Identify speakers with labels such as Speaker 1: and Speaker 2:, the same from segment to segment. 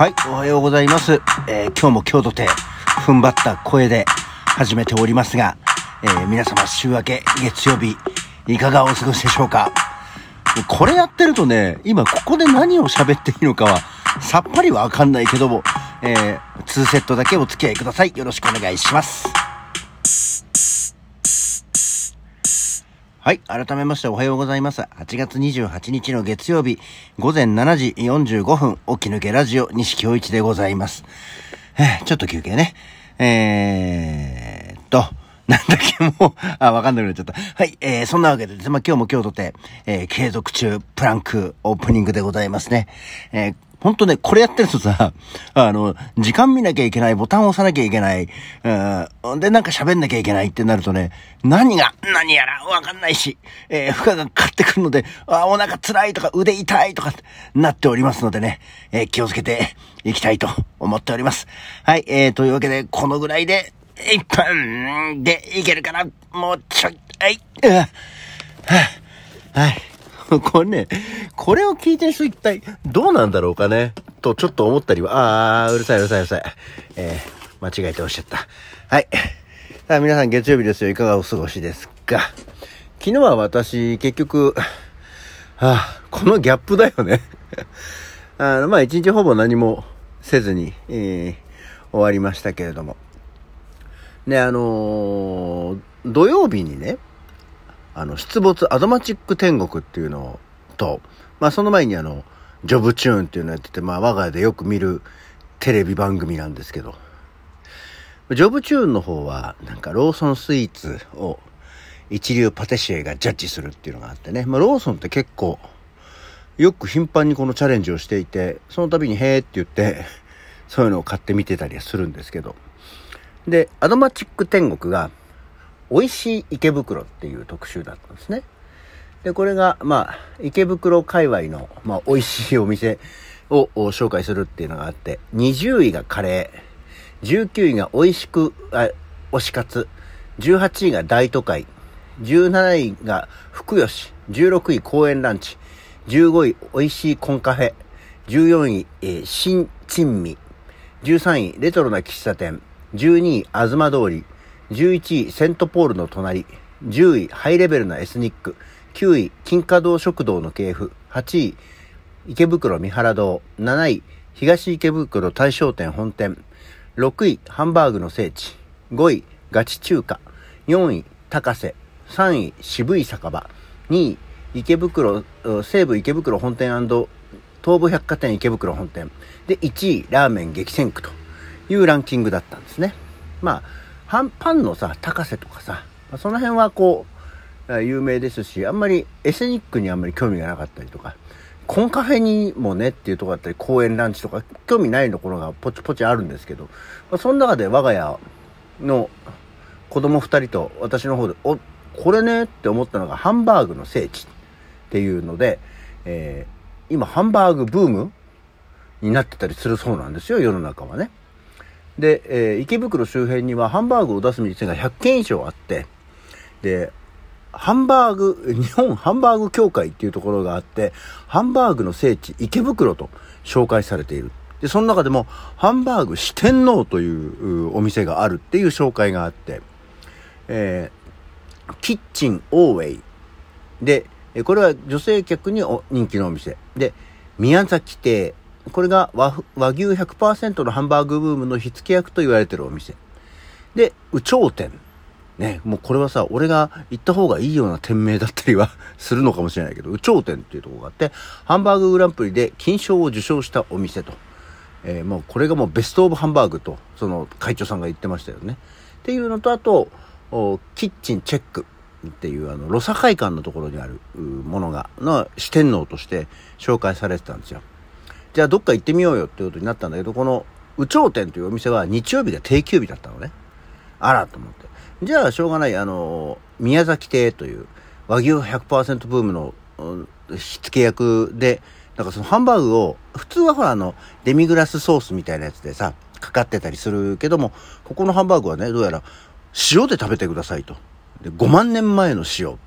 Speaker 1: はい、おはようございます。えー今日も今日とて、踏ん張った声で始めておりますが、えー皆様週明け月曜日、いかがお過ごしでしょうか？これやってるとね、今ここで何を喋っていいのかは、さっぱりわかんないけども、えー、2セットだけお付き合いください。よろしくお願いします。はい。改めましておはようございます。8月28日の月曜日、午前7時45分、起き抜けラジオ、西京一でございます。えーちょっと休憩ね。えーっと、なんだっけ、もう、あ、わかんなくなっちゃった。はい、えー、そんなわけでですね、まあ、今日も今日とて、えー、継続中、プランク、オープニングでございますね。えーほんとね、これやってるとさ、あの、時間見なきゃいけない、ボタン押さなきゃいけない、うん、で、なんか喋んなきゃいけないってなるとね、何が、何やらわかんないし、えー負荷がかかってくるので、あ、お腹辛いとか腕痛いとかなっておりますのでね、えー気をつけていきたいと思っております。はい、えー、というわけで、このぐらいで、1分でいけるかなもうちょい、はい、うわはあはい。これね、これを聞いてる人一体どうなんだろうかね？とちょっと思ったりは、あー、うるさいうるさいうるさい。えー、間違えておっしゃった。はい。さあ皆さん月曜日ですよ。いかがお過ごしですか？昨日は私、結局、はあ、このギャップだよね。あの、まあ一日ほぼ何もせずに、えー、終わりましたけれども。ね、あのー土曜日にね、あの、出没アドマチック天国っていうのと、まあその前にあの、ジョブチューンっていうのをやってて、まあ我が家でよく見るテレビ番組なんですけど、ジョブチューンの方は、なんかローソンスイーツを一流パティシエがジャッジするっていうのがあってね、まあローソンって結構、よく頻繁にこのチャレンジをしていて、その度にへーって言って、そういうのを買って見てたりはするんですけど、で、アドマチック天国が、美味しい池袋っていう特集だったんですね。で、これが、まあ、池袋界隈の、まあ、美味しいお店を紹介するっていうのがあって、20位がカレー、19位が美味しく、あ、推し活、18位が大都会、17位が福吉、16位公園ランチ、15位美味しいコンカフェ、14位、えー新珍味、13位レトロな喫茶店、12位東通り、11位セントポールの隣、10位ハイレベルなエスニック、9位金華堂食堂の系譜、8位池袋三原堂、7位東池袋大商店本店、6位ハンバーグの聖地、5位ガチ中華、4位高瀬、3位渋い酒場、2位池袋、西武池袋本店東武百貨店池袋本店、で1位ラーメン激戦区というランキングだったんですね。まあ、パンパンのさ、高瀬とかさ、その辺はこう、有名ですし、あんまりエスニックにあんまり興味がなかったりとか、コンカフェにもねっていうところだったり、公園ランチとか、興味ないところがポチポチあるんですけど、まあ、その中で我が家の子供二人と私の方で、お、これねって思ったのがハンバーグの聖地っていうので、えー今ハンバーグブームになってたりするそうなんですよ、世の中はね。で、えー池袋周辺にはハンバーグを出す店が100軒以上あって、で、ハンバーグ、日本ハンバーグ協会っていうところがあって、ハンバーグの聖地池袋と紹介されている。で、その中でも、ハンバーグ四天王というお店があるっていう紹介があって、えーキッチンオーウェイで、これは女性客に人気のお店。で、宮崎亭。これが和和牛100%のハンバーグブームの火付け役と言われてるお店。で、有頂天。ね、もうこれはさ、俺が行った方がいいような店名だったりは するのかもしれないけど、有頂天っていうところがあって、ハンバーググランプリで金賞を受賞したお店と。えーもうこれがもうベストオブハンバーグと、その会長さんが言ってましたよね。っていうのと、あと、キッチンチェックっていうあの、ロサ会館のところにあるものが、の四天王として紹介されてたんですよ。じゃあどっか行ってみようよっていうことになったんだけど、この、有頂天というお店は日曜日で定休日だったのね。あらと思って。じゃあしょうがない、あの、宮崎亭という和牛100%ブームのうん火付け役で、なんかそのハンバーグを、普通はほらあの、デミグラスソースみたいなやつでさ、かかってたりするけども、ここのハンバーグはね、どうやら塩で食べてくださいと。で、5万年前の塩、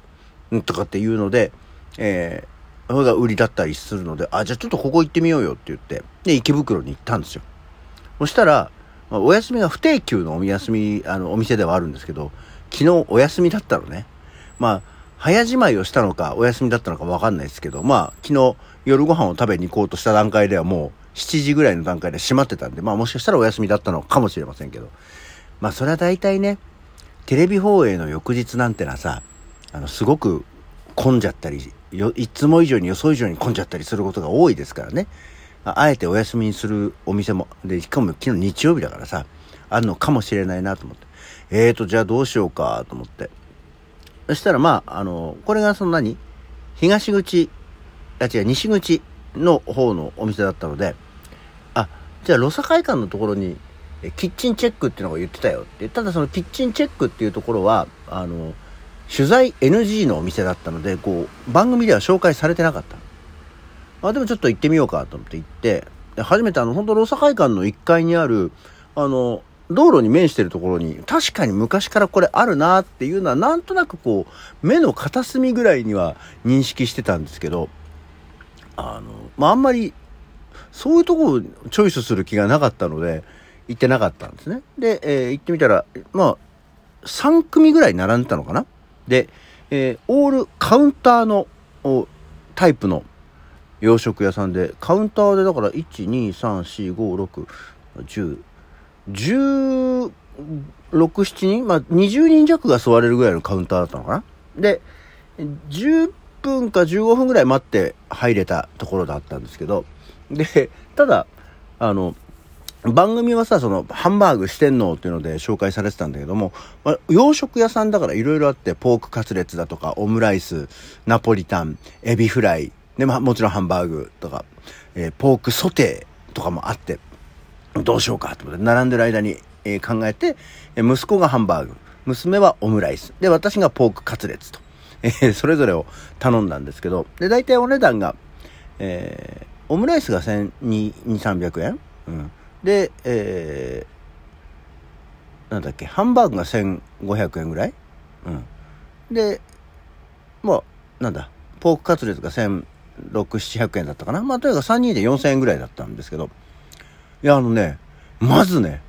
Speaker 1: んとかっていうので、えーが売りだったりするので、あ、じゃあちょっとここ行ってみようよって言って、で、池袋に行ったんですよ。そしたら、まあ、お休みが不定休のお休み、あの、お店ではあるんですけど、昨日お休みだったのね。まあ、早じまいをしたのか、お休みだったのかわかんないですけど、まあ、昨日夜ご飯を食べに行こうとした段階ではもう7時ぐらいの段階で閉まってたんで、まあもしかしたらお休みだったのかもしれませんけど、まあそれは大体ね、テレビ放映の翌日なんてのはさ、あの、すごく混んじゃったり、いつも以上に予想以上に混んじゃったりすることが多いですからね。あえてお休みにするお店も、で、しかも昨日日曜日だからさ、あるのかもしれないなと思って。えーと、じゃあどうしようかと思って。そしたらまあ、あの、これがその何？東口、あ、違う、西口の方のお店だったので、あ、じゃあ、ロサ会館のところに、キッチンチェックっていうのが言ってたよって。ただそのキッチンチェックっていうところは、あの、取材 NG のお店だったので、こう、番組では紹介されてなかった。あ、でもちょっと行ってみようかと思って行って、初めてあの、本当ロサ会館の1階にある、あの、道路に面してるところに、確かに昔からこれあるなっていうのは、なんとなくこう、目の片隅ぐらいには認識してたんですけど、あの、まあ、あんまり、そういうとこをチョイスする気がなかったので、行ってなかったんですね。で、えー、行ってみたら、まあ、3組ぐらい並んでたのかなで、えー、オールカウンターのタイプの洋食屋さんで、カウンターでだから、1、2、3、4、5、6、10、16、7人まあ、20人弱が座れるぐらいのカウンターだったのかな。で、10分か15分ぐらい待って入れたところだったんですけど、で、ただ、あの、番組はさ、その、ハンバーグ四天王っていうので紹介されてたんだけども、まあ、洋食屋さんだから色々あって、ポークカツレツだとか、オムライス、ナポリタン、エビフライ、で、まあ、もちろんハンバーグとか、えー、ポークソテーとかもあって、どうしようかと思って、並んでる間に、えー、考えて、息子がハンバーグ、娘はオムライス、で、私がポークカツレツと、えー、それぞれを頼んだんですけど、で、大体お値段が、えー、オムライスが1200、300円、うん、で、えー、なんだっけ、ハンバーグが1500円ぐらい、うん、で、まあ、なんだ、ポークカツレツが1600、700円だったかな？まあ、とにかく3人で4000円ぐらいだったんですけど、いや、あのね、まずね、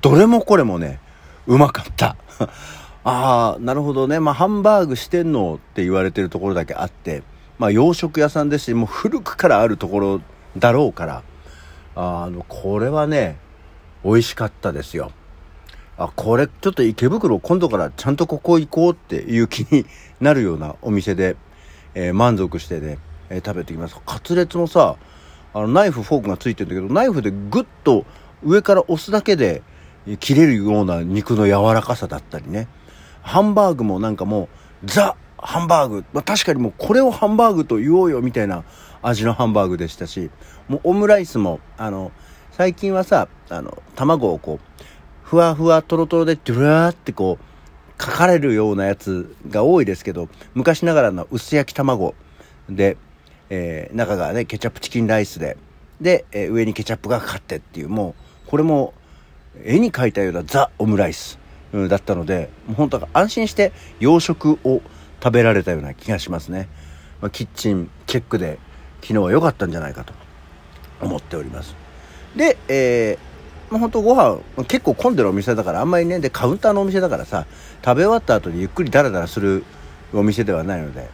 Speaker 1: どれもこれもね、うまかった。ああ、なるほどね。まあ、ハンバーグしてんのって言われてるところだけあって、まあ、洋食屋さんですし、もう古くからあるところだろうから、あの、これはね、美味しかったですよ。あ、これ、ちょっと池袋今度からちゃんとここ行こうっていう気になるようなお店で、えー、満足してね、えー、食べてきます。カツレツもさ、あのナイフフォークがついてるんだけどナイフでグッと上から押すだけで切れるような肉の柔らかさだったりねハンバーグもなんかもうザハンバーグ、まあ、確かにもうこれをハンバーグと言おうよみたいな味のハンバーグでしたしもうオムライスもあの最近はさあの卵をこうふわふわとろとろでドゥラーってこう書かれるようなやつが多いですけど昔ながらの薄焼き卵でえー、中がね、ケチャップチキンライスで、で、えー、上にケチャップがかかってっていう、もう、これも、絵に描いたようなザ・オムライス、うん、だったので、もう本当安心して洋食を食べられたような気がしますね。まあ、キッチンチェックで、昨日は良かったんじゃないかと思っております。で、えー、まあ、本当ご飯、結構混んでるお店だから、あんまりね、で、カウンターのお店だからさ、食べ終わった後にゆっくりダラダラするお店ではないので、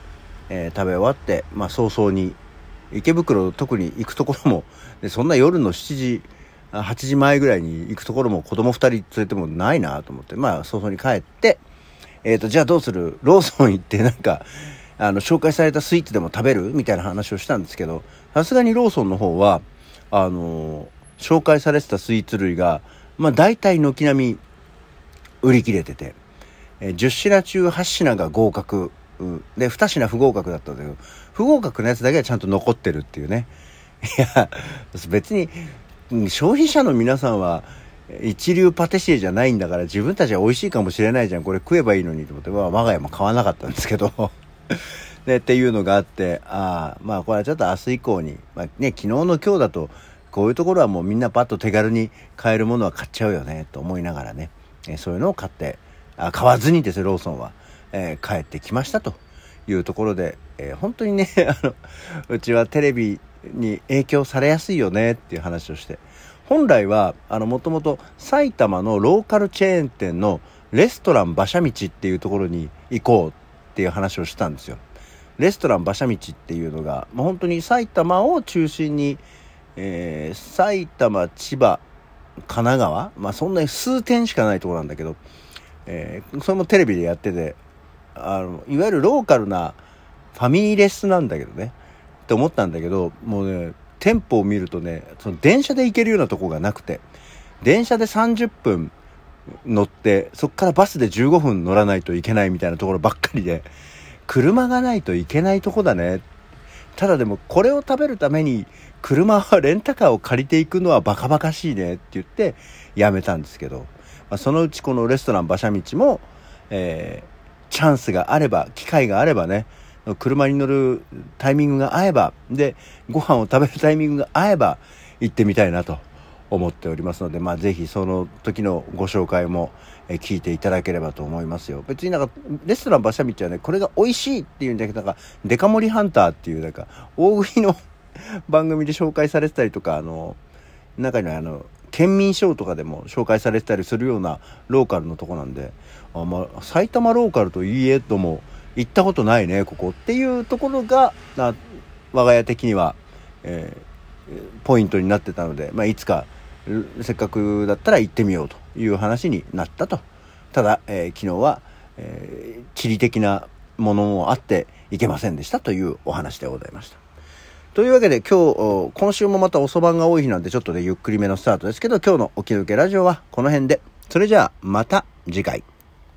Speaker 1: えー、食べ終わって、まあ、早々に池袋特に行くところも でそんな夜の7時8時前ぐらいに行くところも子供2人連れてもないなと思ってまあ早々に帰ってえっ、ー、とじゃあどうする？ローソン行ってなんかあの紹介されたスイーツでも食べる？みたいな話をしたんですけどさすがにローソンの方はあの、紹介されてたスイーツ類がまあ大体軒並み売り切れてて、えー、10品中8品が合格、で2品不合格だったんだけど不合格のやつだけはちゃんと残ってるっていうね。いや別に消費者の皆さんは一流パティシエじゃないんだから自分たちは美味しいかもしれないじゃん。これ食えばいいのにと思って、まあ、我が家も買わなかったんですけど。で っていうのがあってああまあこれはちょっと明日以降に、まあね、昨日の今日だとこういうところはもうみんなパッと手軽に買えるものは買っちゃうよねと思いながらね。えそういうのを買ってあ買わずにですよローソンは。えー、帰ってきましたというところで、えー、本当にね、あの、うちはテレビに影響されやすいよねっていう話をして、本来は、あの、もともと埼玉のローカルチェーン店のレストラン馬車道っていうところに行こうっていう話をしたんですよ。レストラン馬車道っていうのが、まあ、本当に埼玉を中心に、えー、埼玉、千葉、神奈川、まあ、そんなに数点しかないところなんだけど、えー、それもテレビでやってて、あの、いわゆるローカルなファミリーレスなんだけどね、って思ったんだけど、もうね、店舗を見るとね、その電車で行けるようなとこがなくて、電車で30分乗って、そっからバスで15分乗らないといけないみたいなところばっかりで、車がないといけないとこだね。ただでもこれを食べるために車はレンタカーを借りていくのはバカバカしいねって言ってやめたんですけど、まあ、そのうちこのレストラン馬車道も、えー、チャンスがあれば、機会があればね、車に乗るタイミングが合えば、で、ご飯を食べるタイミングが合えば行ってみたいなと思っておりますので、まあ、ぜひその時のご紹介も聞いていただければと思いますよ。別になんか、レストラン馬車道はね、これが美味しいっていうんだけど、なんか、デカ盛りハンターっていう、なんか、大食いの 番組で紹介されてたりとか、あの、中にはあの、県民賞とかでも紹介されてたりするようなローカルのとこなんで、あまあ、埼玉ローカルといいえとも行ったことないね、ここっていうところが、我が家的には、えー、ポイントになってたので、まあ、いつか、せっかくだったら行ってみようという話になったと。ただ、えー、昨日は、えー、地理的なものもあって行けませんでしたというお話でございました。というわけで今日、今週もまた遅番が多い日なんでちょっとね、ゆっくりめのスタートですけど、今日のお気づけラジオはこの辺で。それじゃあ、また次回。